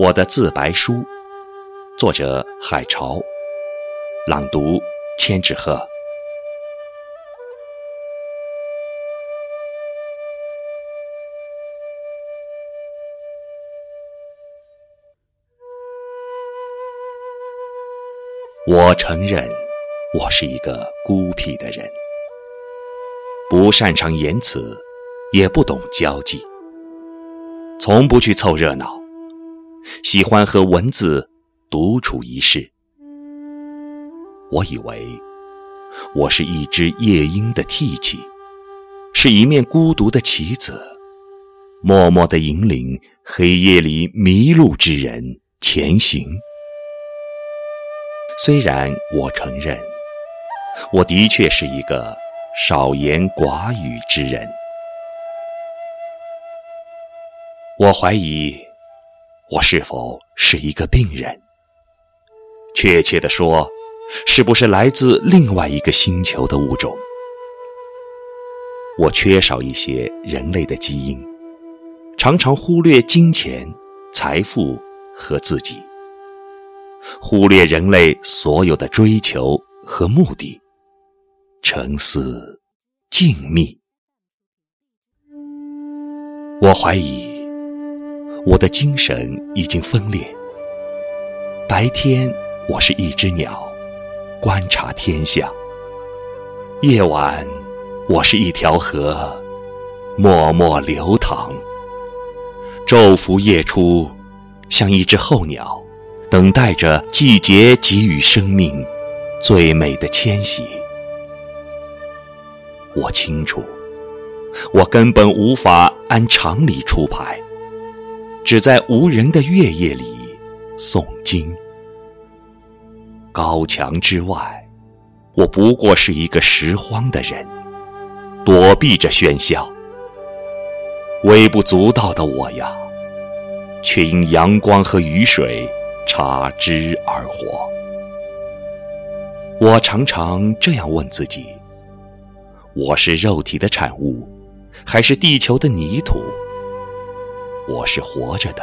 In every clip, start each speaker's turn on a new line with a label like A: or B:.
A: 我的自白书，作者海潮，朗读千纸鹤。我承认，我是一个孤僻的人，不擅长言辞，也不懂交际，从不去凑热闹。喜欢和文字独处一室。我以为我是一只夜莺的替泣，是一面孤独的棋子，默默地引领黑夜里迷路之人前行。虽然我承认，我的确是一个少言寡语之人，我怀疑。我是否是一个病人？确切地说，是不是来自另外一个星球的物种？我缺少一些人类的基因，常常忽略金钱、财富和自己，忽略人类所有的追求和目的，沉思静谧。我怀疑。我的精神已经分裂。白天，我是一只鸟，观察天象；夜晚，我是一条河，默默流淌。昼伏夜出，像一只候鸟，等待着季节给予生命最美的迁徙。我清楚，我根本无法按常理出牌。只在无人的月夜里诵经。高墙之外，我不过是一个拾荒的人，躲避着喧嚣。微不足道的我呀，却因阳光和雨水插枝而活。我常常这样问自己：我是肉体的产物，还是地球的泥土？我是活着的，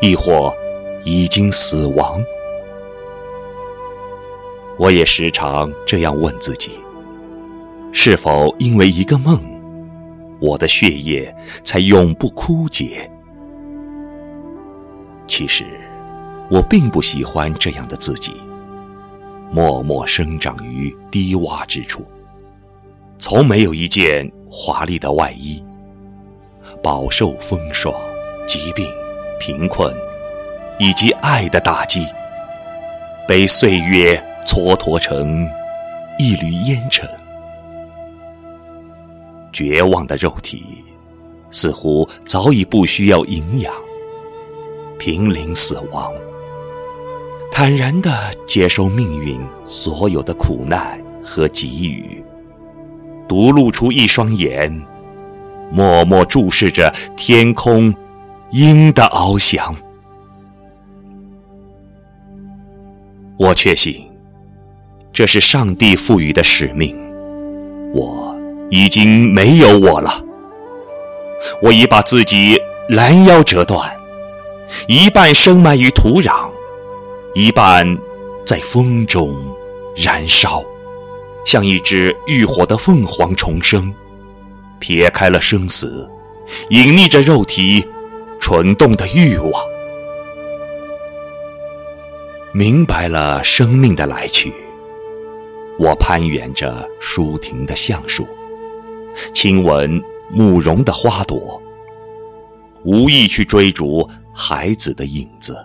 A: 亦或已经死亡？我也时常这样问自己：是否因为一个梦，我的血液才永不枯竭？其实，我并不喜欢这样的自己，默默生长于低洼之处，从没有一件华丽的外衣。饱受风霜、疾病、贫困以及爱的打击，被岁月蹉跎成一缕烟尘。绝望的肉体似乎早已不需要营养，濒临死亡，坦然地接受命运所有的苦难和给予，独露出一双眼。默默注视着天空，鹰的翱翔。我确信，这是上帝赋予的使命。我已经没有我了。我已把自己拦腰折断，一半深埋于土壤，一半在风中燃烧，像一只浴火的凤凰重生。撇开了生死，隐匿着肉体蠢动的欲望，明白了生命的来去。我攀援着舒婷的橡树，亲吻慕容的花朵，无意去追逐孩子的影子，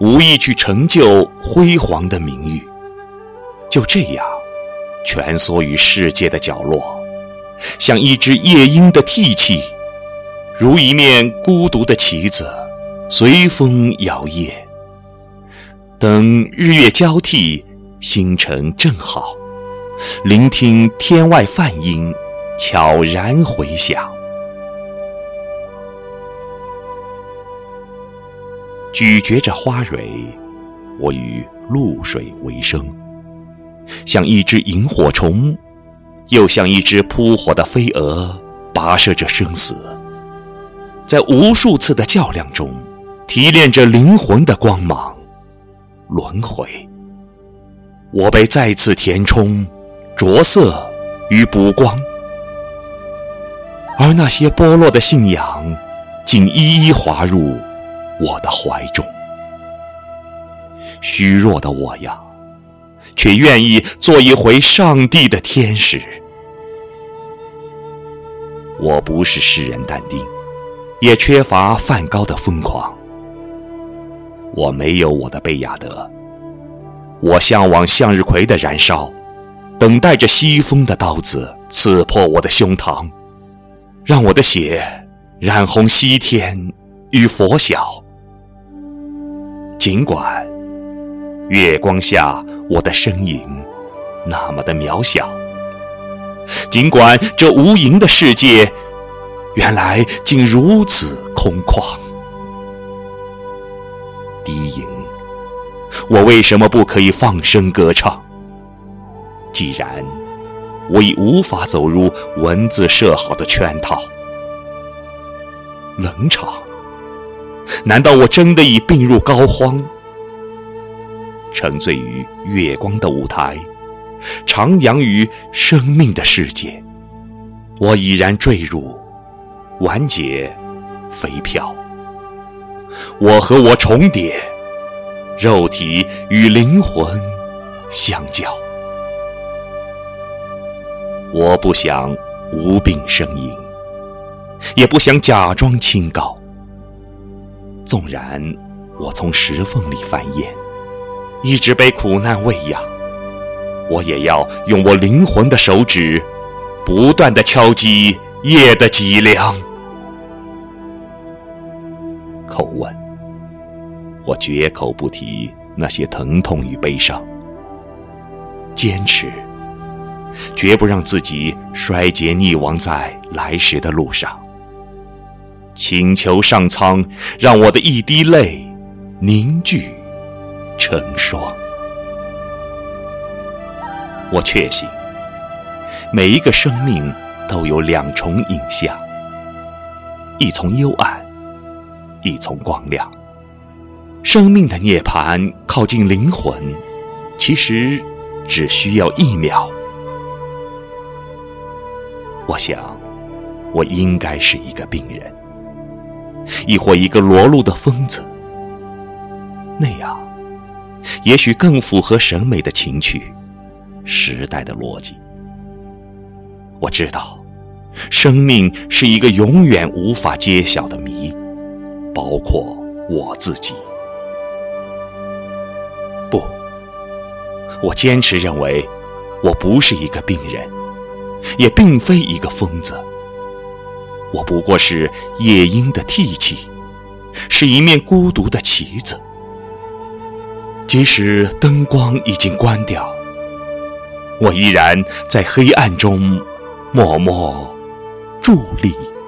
A: 无意去成就辉煌的名誉。就这样，蜷缩于世界的角落。像一只夜莺的涕泣，如一面孤独的旗子，随风摇曳。等日月交替，星辰正好，聆听天外梵音悄然回响。咀嚼着花蕊，我与露水为生，像一只萤火虫。又像一只扑火的飞蛾，跋涉着生死，在无数次的较量中，提炼着灵魂的光芒，轮回。我被再次填充、着色与补光，而那些剥落的信仰，竟一一滑入我的怀中。虚弱的我呀，却愿意做一回上帝的天使。我不是诗人但丁，也缺乏梵高的疯狂。我没有我的贝亚德，我向往向日葵的燃烧，等待着西风的刀子刺破我的胸膛，让我的血染红西天与佛晓。尽管月光下我的身影那么的渺小。尽管这无垠的世界，原来竟如此空旷。低吟，我为什么不可以放声歌唱？既然我已无法走入文字设好的圈套，冷场，难道我真的已病入膏肓，沉醉于月光的舞台？徜徉于生命的世界，我已然坠入完结肥漂。我和我重叠，肉体与灵魂相交。我不想无病呻吟，也不想假装清高。纵然我从石缝里繁衍，一直被苦难喂养。我也要用我灵魂的手指，不断的敲击夜的脊梁。口吻，我绝口不提那些疼痛与悲伤。坚持，绝不让自己衰竭溺亡在来时的路上。请求上苍，让我的一滴泪凝聚成霜。我确信，每一个生命都有两重影像：一从幽暗，一从光亮。生命的涅槃靠近灵魂，其实只需要一秒。我想，我应该是一个病人，亦或一个裸露的疯子。那样，也许更符合审美的情趣。时代的逻辑，我知道，生命是一个永远无法揭晓的谜，包括我自己。不，我坚持认为，我不是一个病人，也并非一个疯子。我不过是夜莺的替器，是一面孤独的旗子，即使灯光已经关掉。我依然在黑暗中默默伫立。